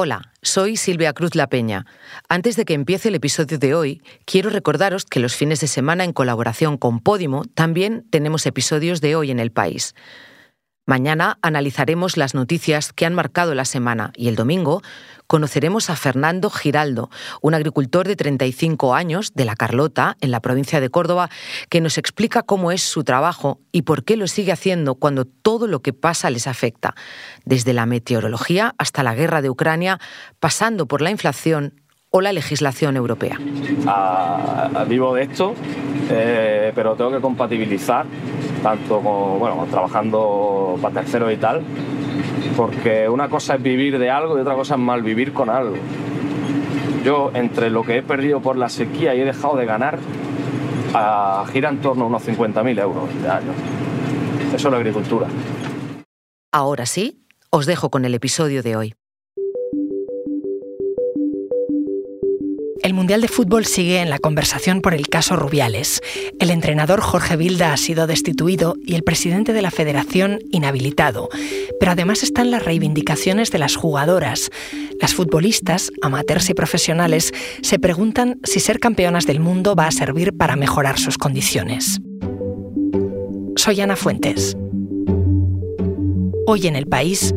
Hola, soy Silvia Cruz La Peña. Antes de que empiece el episodio de hoy, quiero recordaros que los fines de semana en colaboración con Podimo también tenemos episodios de Hoy en el País. Mañana analizaremos las noticias que han marcado la semana y el domingo conoceremos a Fernando Giraldo, un agricultor de 35 años de La Carlota, en la provincia de Córdoba, que nos explica cómo es su trabajo y por qué lo sigue haciendo cuando todo lo que pasa les afecta, desde la meteorología hasta la guerra de Ucrania, pasando por la inflación o la legislación europea. vivo de esto, eh, pero tengo que compatibilizar tanto con, bueno, trabajando para terceros y tal, porque una cosa es vivir de algo y otra cosa es mal vivir con algo. Yo, entre lo que he perdido por la sequía y he dejado de ganar, gira en torno a unos 50.000 euros de año. Eso es la agricultura. Ahora sí, os dejo con el episodio de hoy. El Mundial de Fútbol sigue en la conversación por el caso Rubiales. El entrenador Jorge Vilda ha sido destituido y el presidente de la federación inhabilitado. Pero además están las reivindicaciones de las jugadoras. Las futbolistas, amateurs y profesionales, se preguntan si ser campeonas del mundo va a servir para mejorar sus condiciones. Soy Ana Fuentes. Hoy en el país,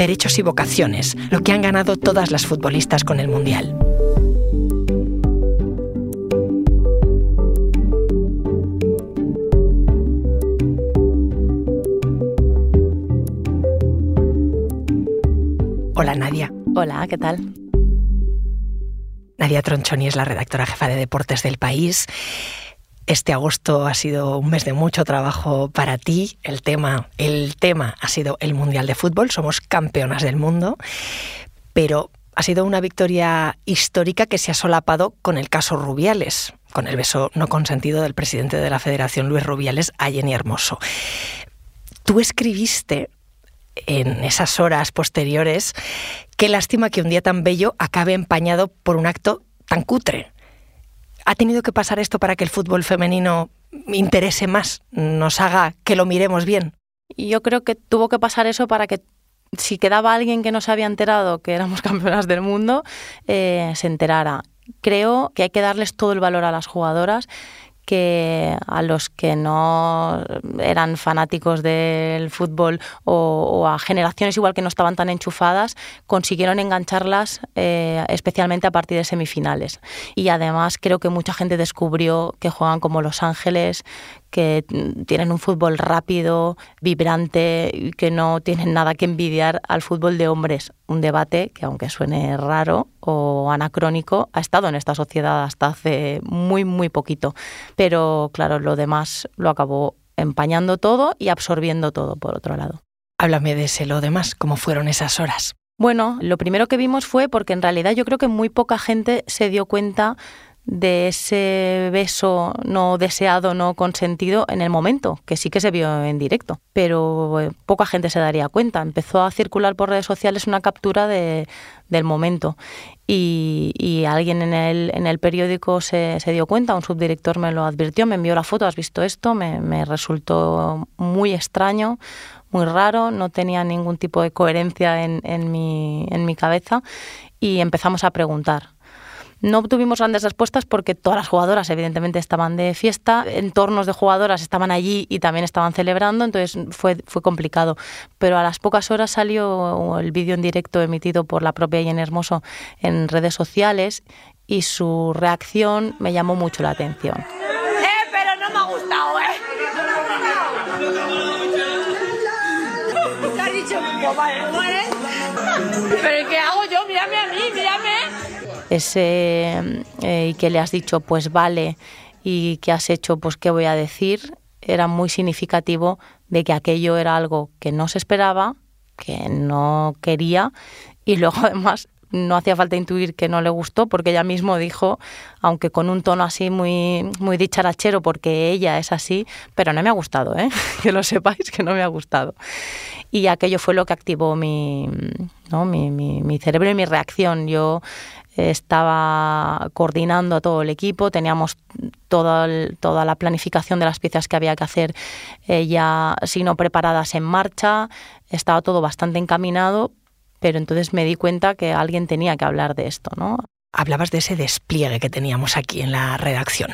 derechos y vocaciones, lo que han ganado todas las futbolistas con el Mundial. Hola Nadia. Hola, ¿qué tal? Nadia Tronchoni es la redactora jefa de deportes del país. Este agosto ha sido un mes de mucho trabajo para ti. El tema, el tema ha sido el Mundial de Fútbol. Somos campeonas del mundo. Pero ha sido una victoria histórica que se ha solapado con el caso Rubiales, con el beso no consentido del presidente de la Federación, Luis Rubiales, a Jenny Hermoso. Tú escribiste en esas horas posteriores, qué lástima que un día tan bello acabe empañado por un acto tan cutre. ¿Ha tenido que pasar esto para que el fútbol femenino interese más, nos haga que lo miremos bien? Yo creo que tuvo que pasar eso para que si quedaba alguien que no se había enterado que éramos campeonas del mundo, eh, se enterara. Creo que hay que darles todo el valor a las jugadoras que a los que no eran fanáticos del fútbol o, a generaciones igual que no estaban tan enchufadas, consiguieron engancharlas eh, especialmente a partir de semifinales. Y además creo que mucha gente descubrió que juegan como Los Ángeles, que tienen un fútbol rápido, vibrante y que no tienen nada que envidiar al fútbol de hombres. Un debate que, aunque suene raro o anacrónico, ha estado en esta sociedad hasta hace muy, muy poquito. Pero claro, lo demás lo acabó empañando todo y absorbiendo todo, por otro lado. Háblame de ese lo demás, ¿cómo fueron esas horas? Bueno, lo primero que vimos fue porque en realidad yo creo que muy poca gente se dio cuenta de ese beso no deseado, no consentido en el momento, que sí que se vio en directo, pero eh, poca gente se daría cuenta. Empezó a circular por redes sociales una captura de, del momento. Y, alguien en el, en el periódico se, dio cuenta, un subdirector me lo advirtió, me envió la foto, has visto esto, me, me resultó muy extraño, muy raro, no tenía ningún tipo de coherencia en, en, mi, en mi cabeza y empezamos a preguntar no obtuvimos grandes respuestas porque todas las jugadoras evidentemente estaban de fiesta, entornos de jugadoras estaban allí y también estaban celebrando, entonces fue, fue complicado. Pero a las pocas horas salió el vídeo en directo emitido por la propia Jenny Hermoso en redes sociales y su reacción me llamó mucho la atención. ¡Eh, pero no me ha gustado, eh! ¿Qué has dicho? ¿Pero qué hago ese eh, y que le has dicho pues vale y que has hecho pues qué voy a decir era muy significativo de que aquello era algo que no se esperaba que no quería y luego además no hacía falta intuir que no le gustó porque ella mismo dijo, aunque con un tono así muy, muy dicharachero porque ella es así, pero no me ha gustado, ¿eh? que lo sepáis que no me ha gustado. Y aquello fue lo que activó mi, ¿no? mi, mi, mi cerebro y mi reacción. Yo estaba coordinando a todo el equipo, teníamos toda, toda la planificación de las piezas que había que hacer eh, ya, si no preparadas, en marcha, estaba todo bastante encaminado, pero entonces me di cuenta que alguien tenía que hablar de esto, ¿no? Hablabas de ese despliegue que teníamos aquí en la redacción.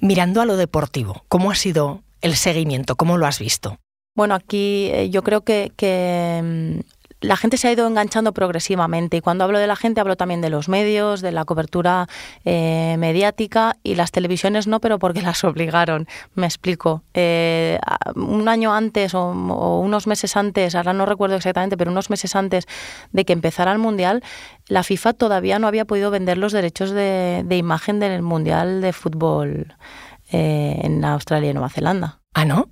Mirando a lo deportivo, ¿cómo ha sido el seguimiento? ¿Cómo lo has visto? Bueno, aquí eh, yo creo que, que mm, la gente se ha ido enganchando progresivamente y cuando hablo de la gente hablo también de los medios, de la cobertura eh, mediática y las televisiones no, pero porque las obligaron. Me explico. Eh, un año antes o, unos meses antes, ahora no recuerdo exactamente, pero unos meses antes de que empezara el Mundial, la FIFA todavía no había podido vender los derechos de, imagen del Mundial de Fútbol eh, en Australia y Nueva Zelanda. ¿Ah, no?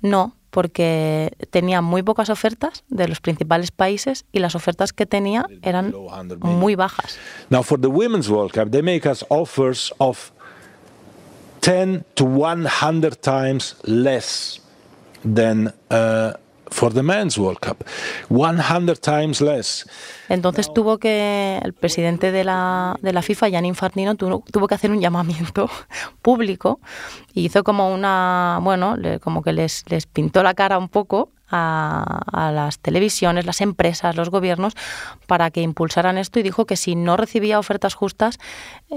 No, porque tenía muy pocas ofertas de los principales países y las ofertas que tenía eran muy bajas. Now for the Women's World Cup they make us offers of 10 to 100 times less than uh, for the Men's World Cup. 100 times less. Entonces tuvo que, el presidente de la, de la FIFA, Gianni Infantino, tuvo, tuvo, que hacer un llamamiento público y hizo como una, bueno, como que les, les pintó la cara un poco a, las televisiones, las empresas, los gobiernos, para que impulsaran esto y dijo que si no recibía ofertas justas,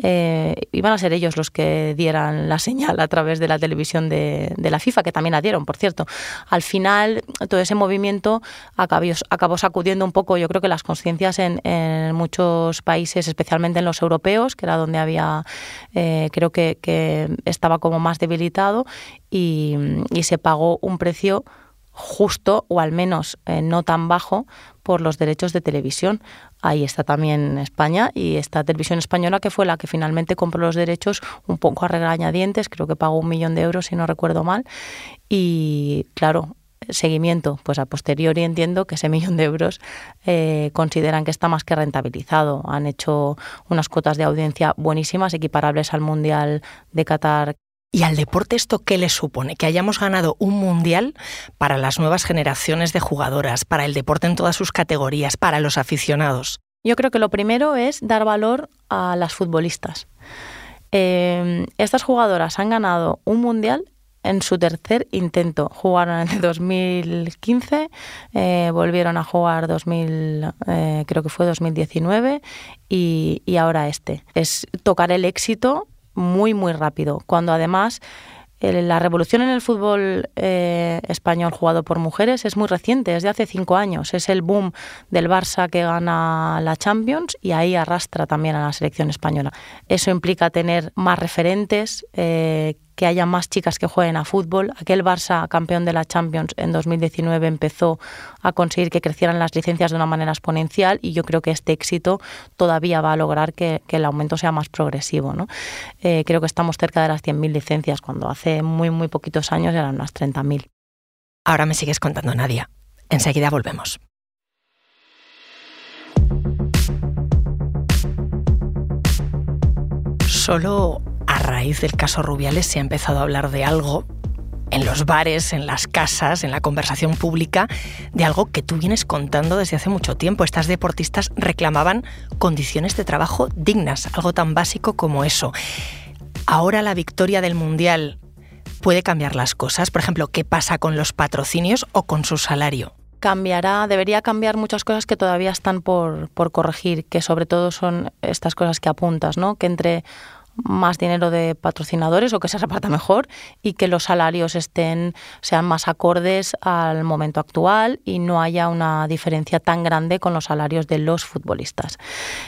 eh, iban a ser ellos los que dieran la señal a través de la televisión de, la FIFA, que también la dieron, por cierto. Al final, todo ese movimiento acabó, sacudiendo un poco, yo creo que las conciencias en, muchos países, especialmente en los europeos, que era donde había, eh, creo que, estaba como más debilitado, y se pagó un precio justo o al menos eh, no tan bajo por los derechos de televisión. Ahí está también España y esta televisión española que fue la que finalmente compró los derechos un poco a regañadientes, creo que pagó un millón de euros si no recuerdo mal. Y claro, seguimiento, pues a posteriori entiendo que ese millón de euros eh, consideran que está más que rentabilizado. Han hecho unas cuotas de audiencia buenísimas, equiparables al Mundial de Qatar ¿Y al deporte esto qué le supone? Que hayamos ganado un mundial para las nuevas generaciones de jugadoras, para el deporte en todas sus categorías, para los aficionados. Yo creo que lo primero es dar valor a las futbolistas. Eh, estas jugadoras han ganado un mundial en su tercer intento. Jugaron en el 2015, eh, volvieron a jugar 2000, eh, creo que fue 2019 y, y ahora este. Es tocar el éxito muy, muy rápido, cuando además la revolución en el fútbol eh, español jugado por mujeres es muy reciente, es de hace cinco años. Es el boom del Barça que gana la Champions y ahí arrastra también a la selección española. Eso implica tener más referentes, eh, que haya más chicas que jueguen a fútbol. Aquel Barça campeón de la Champions en 2019 empezó a conseguir que crecieran las licencias de una manera exponencial y yo creo que este éxito todavía va a lograr que, el aumento sea más progresivo. ¿no? Eh, creo que estamos cerca de las 100.000 licencias, cuando hace muy, muy poquitos años eran unas 30.000. Ahora me sigues contando, Nadia. Enseguida volvemos. Solo a raíz del caso Rubiales se ha empezado a hablar de algo en los bares, en las casas, en la conversación pública, de algo que tú vienes contando desde hace mucho tiempo. Estas deportistas reclamaban condiciones de trabajo dignas, algo tan básico como eso. Ahora la victoria del Mundial puede cambiar las cosas. Por ejemplo, ¿qué pasa con los patrocinios o con su salario? cambiará, debería cambiar muchas cosas que todavía están por, por corregir, que sobre todo son estas cosas que apuntas, ¿no? Que entre más dinero de patrocinadores o que se reparta mejor y que los salarios estén sean más acordes al momento actual y no haya una diferencia tan grande con los salarios de los futbolistas.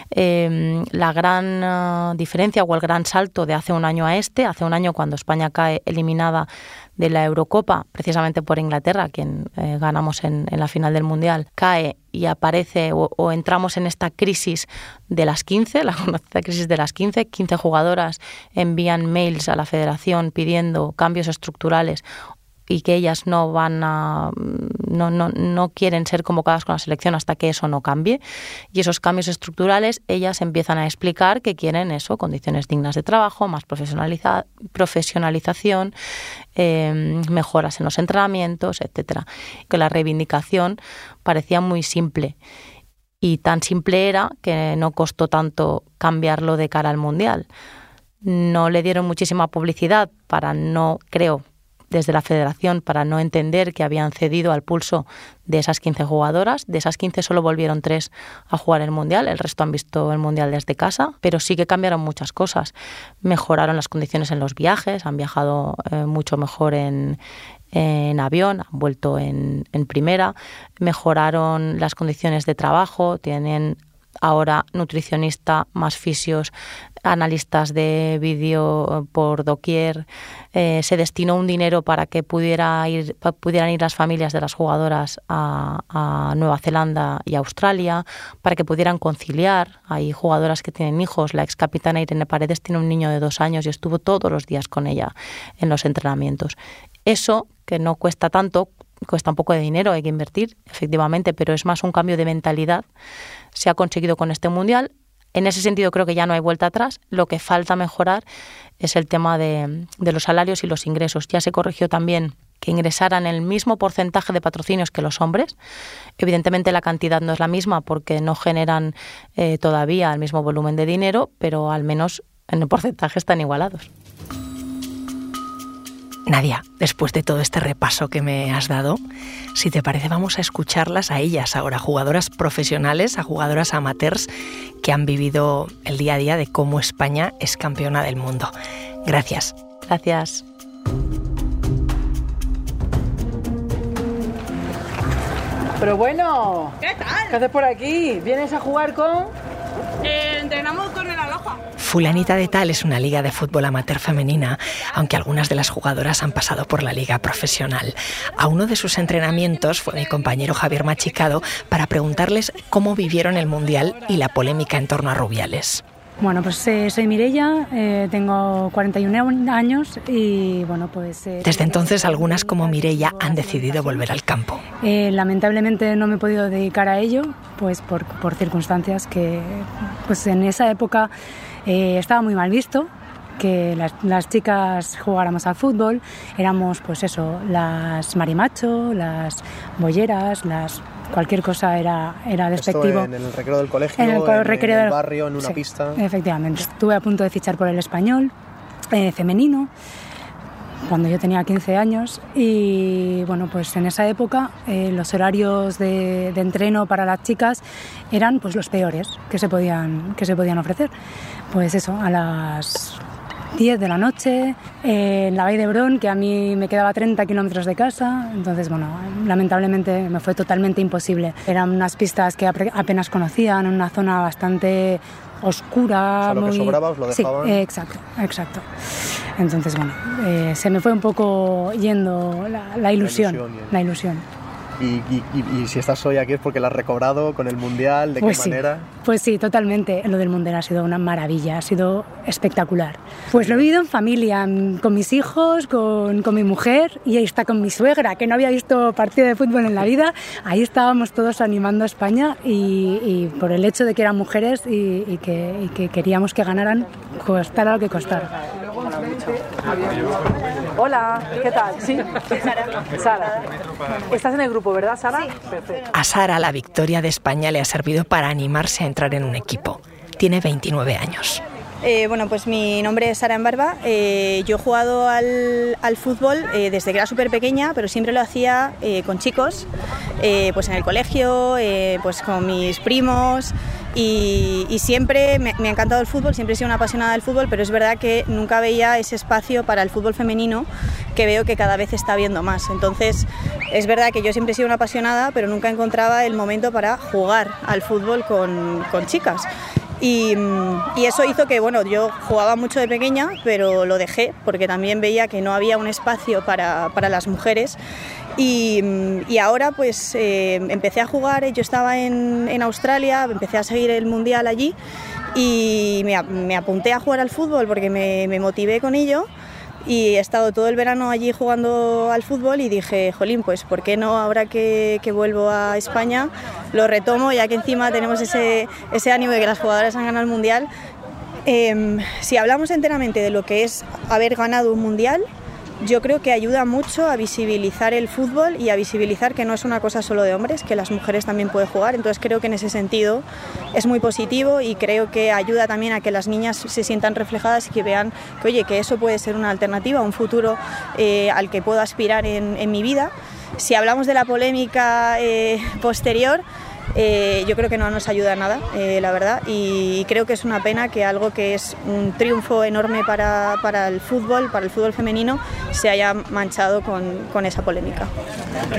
Em, la gran eh, diferencia o el gran salto de hace un año a este, hace un año cuando España cae eliminada de la Eurocopa, precisamente por Inglaterra, quien eh, ganamos en, la final del Mundial, cae y aparece o, entramos en esta crisis de las 15, la conocida crisis de las 15, 15 jugadoras envían mails a la federación pidiendo cambios estructurales y que ellas no van a no, no, no, quieren ser convocadas con la selección hasta que eso no cambie. Y esos cambios estructurales ellas empiezan a explicar que quieren eso condiciones dignas de trabajo más profesionalización em, mejoras en los entrenamientos etcétera. Que la reivindicación parecía muy simple. Y tan simple era que no costó tanto cambiarlo de cara al mundial. No le dieron muchísima publicidad para no creo desde la federación para no entender que habían cedido al pulso de esas 15 jugadoras. De esas 15 solo volvieron tres a jugar el Mundial, el resto han visto el Mundial desde casa, pero sí que cambiaron muchas cosas. Mejoraron las condiciones en los viajes, han viajado eh, mucho mejor en, avión, han vuelto en primera, mejoraron las condiciones de trabajo, tienen ahora nutricionista, más fisios, analistas de vídeo por doquier. Eh, se destinó un dinero para que pudieran ir las familias de las jugadoras a, a, Nueva Zelanda y Australia, para que pudieran conciliar. Hay jugadoras que tienen hijos. La ex capitana Irene Paredes tiene un niño de dos años y estuvo todos los días con ella en los entrenamientos. Eso, que no cuesta tanto, cuesta un poco de dinero, hay que invertir, efectivamente, pero es más un cambio de mentalidad. Se ha conseguido con este mundial. En ese sentido creo que ya no hay vuelta atrás. Lo que falta mejorar es el tema de, los salarios y los ingresos. Ya se corrigió también que ingresaran el mismo porcentaje de patrocinios que los hombres. Evidentemente la cantidad no es la misma porque no generan eh, todavía el mismo volumen de dinero, pero al menos en el porcentaje están igualados. Nadia, después de todo este repaso que me has dado, si te parece vamos a escucharlas a ellas ahora, jugadoras profesionales, a jugadoras amateurs que han vivido el día a día de cómo España es campeona del mundo. Gracias. Gracias. Pero bueno, ¿Qué tal? ¿qué haces por aquí? ¿Vienes a jugar con...? Eh, entrenamos con el Aloha. Fulanita de Tal es una liga de fútbol amateur femenina, aunque algunas de las jugadoras han pasado por la liga profesional. A uno de sus entrenamientos fue mi compañero Javier Machicado para preguntarles cómo vivieron el Mundial y la polémica en torno a Rubiales. Bueno, pues eh, soy Mirella, eh, tengo 41 años y bueno, pues... Eh, Desde entonces algunas como Mirella han decidido volver al campo. Lamentablemente no me he podido dedicar a ello, pues por, por circunstancias que pues en esa época eh, estaba muy mal visto que las, las, chicas jugáramos al fútbol, éramos pues eso, las marimacho, las bolleras, las cualquier cosa era, era despectivo. Esto en el recreo del colegio, en el, en, recreo en el barrio, en una sí, pista. Efectivamente. Estuve a punto de fichar por el español eh, femenino cuando yo tenía 15 años y bueno pues en esa época eh, los horarios de, de, entreno para las chicas eran pues los peores que se podían que se podían ofrecer pues eso a las 10 de la noche eh, en la Valle de Brón, que a mí me quedaba 30 kilómetros de casa. Entonces, bueno, lamentablemente me fue totalmente imposible. Eran unas pistas que apenas conocían, en una zona bastante oscura. O sea, lo muy... que sobraba os lo dejaban. Sí, eh, exacto, exacto. Entonces, bueno, eh, se me fue un poco yendo la, la ilusión. La ilusión. La ilusión. Y, y, y, y, si estás hoy aquí es porque la has recobrado con el Mundial, ¿de pues qué sí, manera? Pues sí, totalmente. Lo del Mundial ha sido una maravilla, ha sido espectacular. Pues lo he vivido en familia, con mis hijos, con, con mi mujer y ahí está con mi suegra, que no había visto partido de fútbol en la vida. Ahí estábamos todos animando a España y, por el hecho de que eran mujeres y, y que, que, queríamos que ganaran, costara lo que costara. Hola, ¿qué tal? ¿Sí? Sara. Sara. Estás en el grupo, ¿verdad, Sara? Sí. Perfecto. A Sara la victoria de España le ha servido para animarse a entrar en un equipo. Tiene 29 años. Eh, bueno, pues mi nombre es Sara Embarba. Eh, yo he jugado al, al fútbol eh, desde que era súper pequeña, pero siempre lo hacía eh, con chicos, eh, pues en el colegio, eh, pues con mis primos. Y, y siempre me, me, ha encantado el fútbol, siempre he sido una apasionada del fútbol, pero es verdad que nunca veía ese espacio para el fútbol femenino que veo que cada vez está viendo más. Entonces, es verdad que yo siempre he sido una apasionada, pero nunca encontraba el momento para jugar al fútbol con, con chicas. Y, y, eso hizo que, bueno, yo jugaba mucho de pequeña, pero lo dejé porque también veía que no había un espacio para, para las mujeres. Y, y ahora pues eh, empecé a jugar, yo estaba en, Australia, empecé a seguir el Mundial allí y me, apunté a jugar al fútbol porque me, me motivé con ello y he estado todo el verano allí jugando al fútbol y dije, jolín, pues ¿por qué no ahora que, vuelvo a España lo retomo ya que encima tenemos ese, ánimo de que las jugadoras han ganado el Mundial? Eh, si hablamos enteramente de lo que es haber ganado un Mundial, yo creo que ayuda mucho a visibilizar el fútbol y a visibilizar que no es una cosa solo de hombres, que las mujeres también pueden jugar. Entonces creo que en ese sentido es muy positivo y creo que ayuda también a que las niñas se sientan reflejadas y que vean que, oye, que eso puede ser una alternativa, un futuro eh, al que puedo aspirar en, mi vida. Si hablamos de la polémica eh, posterior, eh, yo creo que no nos ayuda nada, eh, la verdad, y creo que es una pena que algo que es un triunfo enorme para, para el fútbol, para el fútbol femenino, se haya manchado con, con esa polémica.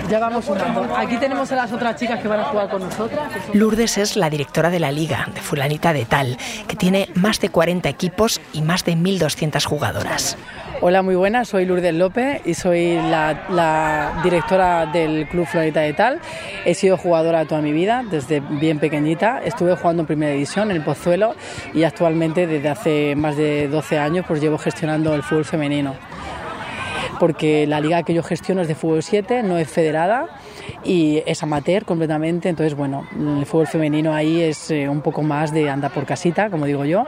Ya vamos sumando. Aquí tenemos a las otras chicas que van a jugar con nosotras. Lourdes es la directora de la liga, de Fulanita de Tal, que tiene más de 40 equipos y más de 1.200 jugadoras. Hola, muy buenas, soy Lourdes López y soy la, la, directora del Club Florita de Tal. He sido jugadora toda mi vida, desde bien pequeñita. Estuve jugando en primera división en el Pozuelo y actualmente desde hace más de 12 años pues llevo gestionando el fútbol femenino. Porque la liga que yo gestiono es de fútbol 7, no es federada y es amateur completamente, entonces bueno, el fútbol femenino ahí es eh, un poco más de anda por casita, como digo yo,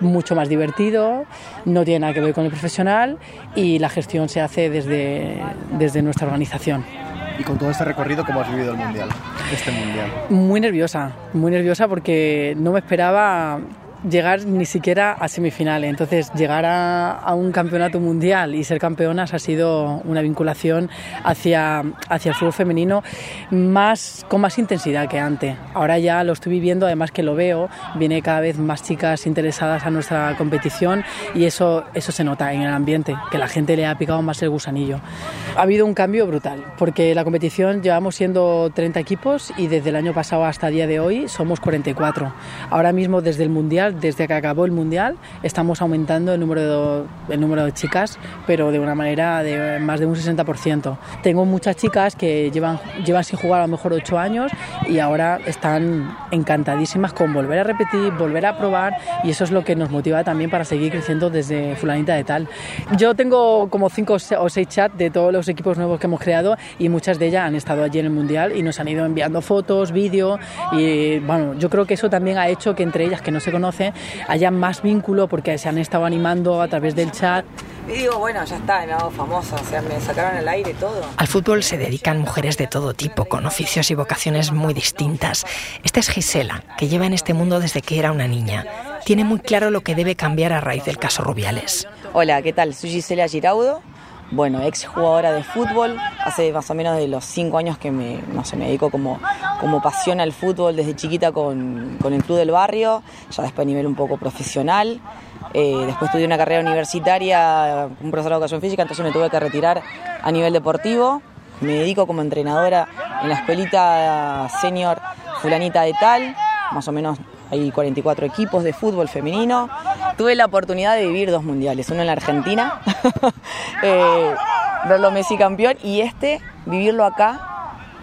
mucho más divertido, no tiene nada que ver con el profesional y la gestión se hace desde, desde nuestra organización. Y con todo este recorrido, ¿cómo has vivido el Mundial, este Mundial? Muy nerviosa, muy nerviosa porque no me esperaba llegar ni siquiera a semifinales. Entonces, llegar a, a, un campeonato mundial y ser campeonas ha sido una vinculación hacia, hacia el fútbol femenino más, con más intensidad que antes. Ahora ya lo estoy viviendo, además que lo veo, viene cada vez más chicas interesadas a nuestra competición y eso, eso se nota en el ambiente, que la gente le ha picado más el gusanillo. Ha habido un cambio brutal, porque la competición llevamos siendo 30 equipos y desde el año pasado hasta el día de hoy somos 44. Ahora mismo desde el Mundial desde que acabó el Mundial estamos aumentando el número de, el número de chicas, pero de una manera de más de un 60%. Tengo muchas chicas que llevan, llevan sin jugar a lo mejor 8 años y ahora están encantadísimas con volver a repetir, volver a probar y eso es lo que nos motiva también para seguir creciendo desde fulanita de tal. Yo tengo como 5 o 6 chats de todos los equipos nuevos que hemos creado y muchas de ellas han estado allí en el Mundial y nos han ido enviando fotos, vídeos y bueno, yo creo que eso también ha hecho que entre ellas que no se conocen haya más vínculo porque se han estado animando a través del chat. Y digo, bueno, ya está, me hago famosa, o sea, me sacaron al aire todo. Al fútbol se dedican mujeres de todo tipo, con oficios y vocaciones muy distintas. Esta es Gisela, que lleva en este mundo desde que era una niña. Tiene muy claro lo que debe cambiar a raíz del caso Rubiales. Hola, ¿qué tal? Soy Gisela Giraudo, bueno, ex jugadora de fútbol, hace más o menos de los cinco años que me, no sé, me dedico como, como pasión al fútbol desde chiquita con, con, el club del barrio, ya después a nivel un poco profesional. Eh, después estudié una carrera universitaria, un profesor de educación física, entonces me tuve que retirar a nivel deportivo. Me dedico como entrenadora en la escuelita senior fulanita de tal, más o menos hay 44 equipos de fútbol femenino. Tuve la oportunidad de vivir dos mundiales, uno en la Argentina, eh, verlo Messi campeón, y este, vivirlo acá,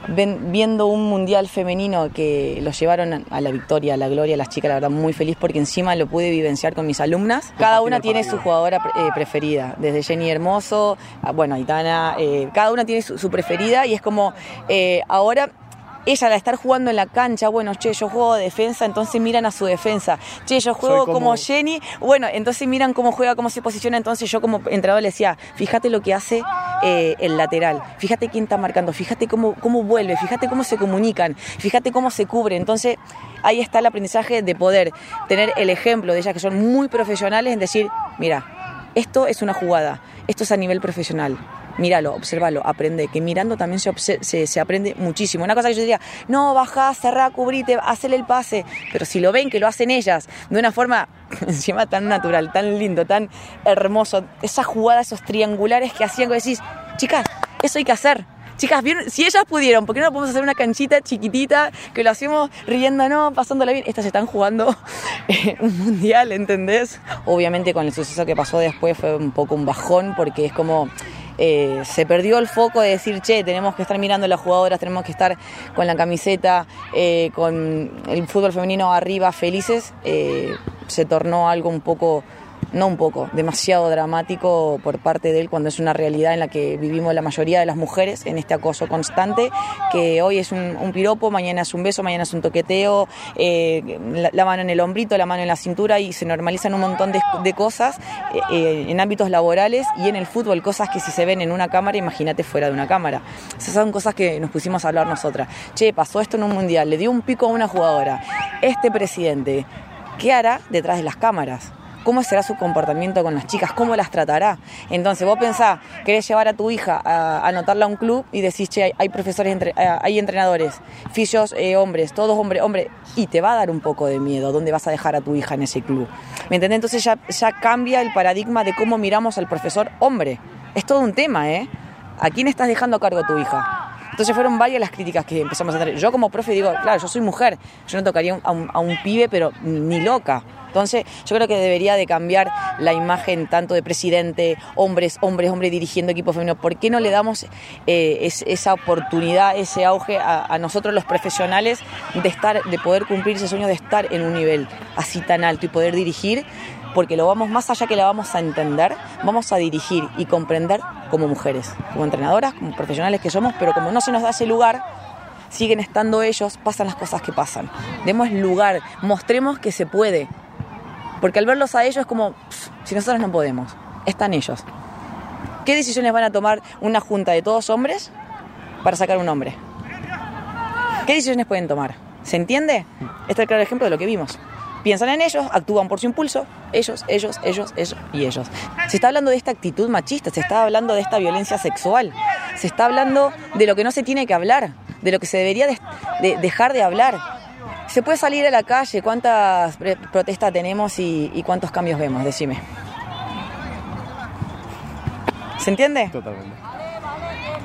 ven, viendo un mundial femenino que lo llevaron a la victoria, a la gloria, las chicas, la verdad, muy feliz porque encima lo pude vivenciar con mis alumnas. Cada una tiene su jugadora eh, preferida, desde Jenny Hermoso, a, bueno, Aitana, eh, cada una tiene su, su, preferida y es como eh, ahora ella al estar jugando en la cancha, bueno, che, yo juego de defensa, entonces miran a su defensa. Che, yo juego como... como... Jenny, bueno, entonces miran cómo juega, cómo se posiciona. Entonces yo como entrenador le decía, fíjate lo que hace eh, el lateral, fíjate quién está marcando, fíjate cómo, cómo vuelve, fíjate cómo se comunican, fíjate cómo se cubre. Entonces ahí está el aprendizaje de poder tener el ejemplo de ellas que son muy profesionales en decir, mira, esto es una jugada, esto es a nivel profesional míralo, obsérvalo, aprende, que mirando también se, se, aprende muchísimo. Una cosa que yo diría, no, baja, cerrá, cubrite, hacele el pase, pero si lo ven que lo hacen ellas de una forma encima tan natural, tan lindo, tan hermoso, esas jugadas, esos triangulares que hacían que decís, chicas, eso hay que hacer. Chicas, bien, si ellas pudieron, ¿por qué no podemos hacer una canchita chiquitita que lo hacemos riendo, no, pasándola bien? Estas están jugando eh, un mundial, ¿entendés? Obviamente con el suceso que pasó después fue un poco un bajón porque es como eh, se perdió el foco de decir, che, tenemos que estar mirando a las jugadoras, tenemos que estar con la camiseta, eh, con el fútbol femenino arriba, felices, eh, se tornó algo un poco no un poco, demasiado dramático por parte de él cuando es una realidad en la que vivimos la mayoría de las mujeres en este acoso constante, que hoy es un, piropo, mañana es un beso, mañana es un toqueteo, eh, la, mano en el hombrito, la mano en la cintura y se normalizan un montón de, cosas eh, eh, en ámbitos laborales y en el fútbol, cosas que si se ven en una cámara, imagínate fuera de una cámara. Esas son cosas que nos pusimos a hablar nosotras. Che, pasó esto en un mundial, le dio un pico a una jugadora. Este presidente, ¿qué hará detrás de las cámaras? Cómo será su comportamiento con las chicas, cómo las tratará. Entonces vos pensás, querés llevar a tu hija a anotarla a un club y decís, che, hay, profesores, eh, hay entrenadores, fisios, eh, hombres, todos hombres, hombres, y te va a dar un poco de miedo dónde vas a dejar a tu hija en ese club. ¿Me entendés? Entonces ya, ya cambia el paradigma de cómo miramos al profesor hombre. Es todo un tema, ¿eh? ¿A quién estás dejando a cargo a tu hija? Entonces fueron varias las críticas que empezamos a tener. Yo como profe digo, claro, yo soy mujer, yo no tocaría a un, a pibe, pero ni loca. Entonces, yo creo que debería de cambiar la imagen tanto de presidente, hombres, hombres, hombres dirigiendo equipos femeninos. ¿Por qué no le damos eh, esa oportunidad, ese auge a, nosotros los profesionales de estar, de poder cumplir ese sueño de estar en un nivel así tan alto y poder dirigir? Porque lo vamos más allá que la vamos a entender, vamos a dirigir y comprender como mujeres, como entrenadoras, como profesionales que somos, pero como no se nos da ese lugar, siguen estando ellos, pasan las cosas que pasan. Demos lugar, mostremos que se puede, porque al verlos a ellos como, si nosotros no podemos, están ellos. ¿Qué decisiones van a tomar una junta de todos hombres para sacar un hombre? ¿Qué decisiones pueden tomar? ¿Se entiende? Este es el claro ejemplo de lo que vimos. Piensan en ellos, actúan por su impulso, ellos, ellos, ellos, ellos y ellos. Se está hablando de esta actitud machista, se está hablando de esta violencia sexual, se está hablando de lo que no se tiene que hablar, de lo que se debería dejar de hablar, ¿Se puede salir a la calle? ¿Cuántas protestas tenemos y, cuántos cambios vemos? Decime. ¿Se entiende? Totalmente.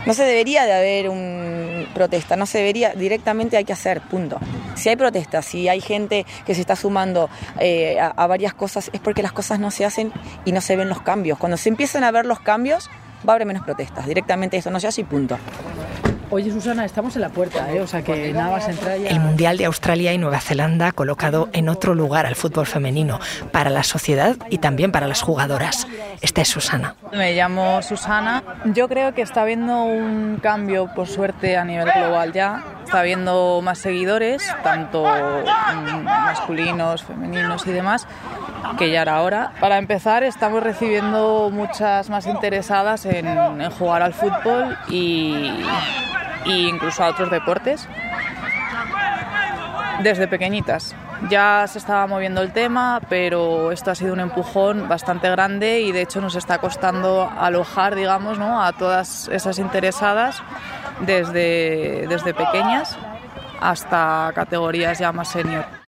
No se debería de haber un protesta, no se debería, directamente hay que hacer, punto. Si hay protestas, si hay gente que se está sumando eh, a, varias cosas, es porque las cosas no se hacen y no se ven los cambios. Cuando se empiezan a ver los cambios, va a haber menos protestas. Directamente esto no se hace y punto. Oye, Susana, estamos en la puerta, ¿eh? o sea que nada más entrar ya... El Mundial de Australia y Nueva Zelanda ha colocado en otro lugar al fútbol femenino, para la sociedad y también para las jugadoras. Esta es Susana. Me llamo Susana. Yo creo que está habiendo un cambio, por suerte, a nivel global ya. Está habiendo más seguidores, tanto mm, masculinos, femeninos y demás, que ya era hora. Para empezar, estamos recibiendo muchas más interesadas en, jugar al fútbol y e incluso a otros deportes desde pequeñitas. Ya se estaba moviendo el tema, pero esto ha sido un empujón bastante grande y de hecho nos está costando alojar, digamos, ¿no? a todas esas interesadas desde, desde pequeñas hasta categorías ya más senior.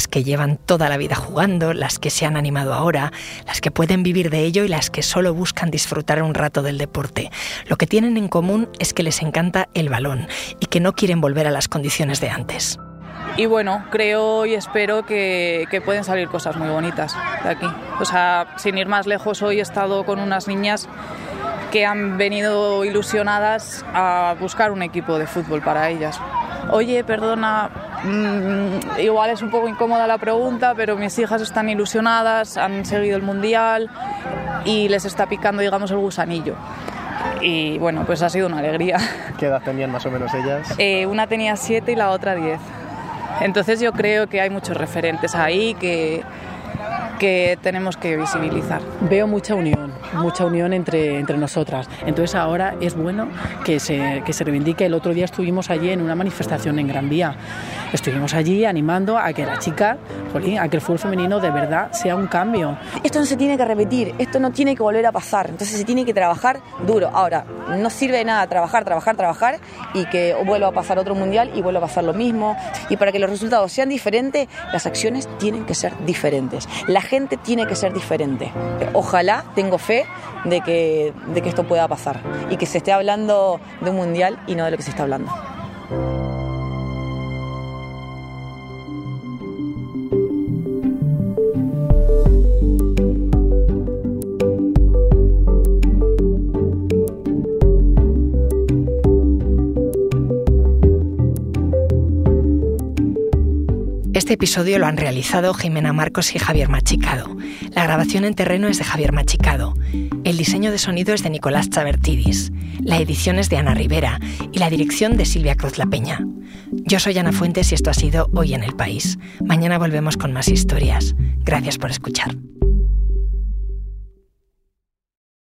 Las que llevan toda la vida jugando, las que se han animado ahora, las que pueden vivir de ello y las que solo buscan disfrutar un rato del deporte. Lo que tienen en común es que les encanta el balón y que no quieren volver a las condiciones de antes. Y bueno, creo y espero que, pueden salir cosas muy bonitas de aquí. O sea, sin ir más lejos, hoy he estado con unas niñas que han venido ilusionadas a buscar un equipo de fútbol para ellas. Oye, perdona, Mm, igual es un poco incómoda la pregunta, pero mis hijas están ilusionadas, han seguido el mundial y les está picando, digamos, el gusanillo. Y bueno, pues ha sido una alegría. ¿Qué edad tenían más o menos ellas? Eh, una tenía siete y la otra diez. Entonces yo creo que hay muchos referentes ahí que, que tenemos que visibilizar. Veo mucha unión, mucha unión entre, entre nosotras. Entonces ahora es bueno que se, que se reivindique. El otro día estuvimos allí en una manifestación en Gran Vía. Estuvimos allí animando a que la chica, a que el fútbol femenino de verdad sea un cambio. Esto no se tiene que repetir, esto no tiene que volver a pasar. Entonces se tiene que trabajar duro. Ahora, no sirve de nada trabajar, trabajar, trabajar y que vuelva a pasar otro mundial y vuelva a pasar lo mismo. Y para que los resultados sean diferentes, las acciones tienen que ser diferentes. La gente tiene que ser diferente. Ojalá, tengo fe de que, de que esto pueda pasar y que se esté hablando de un mundial y no de lo que se está hablando. Episodio lo han realizado Jimena Marcos y Javier Machicado. La grabación en terreno es de Javier Machicado. El diseño de sonido es de Nicolás Chabertidis. La edición es de Ana Rivera y la dirección de Silvia Cruz La Peña. Yo soy Ana Fuentes y esto ha sido Hoy en el País. Mañana volvemos con más historias. Gracias por escuchar.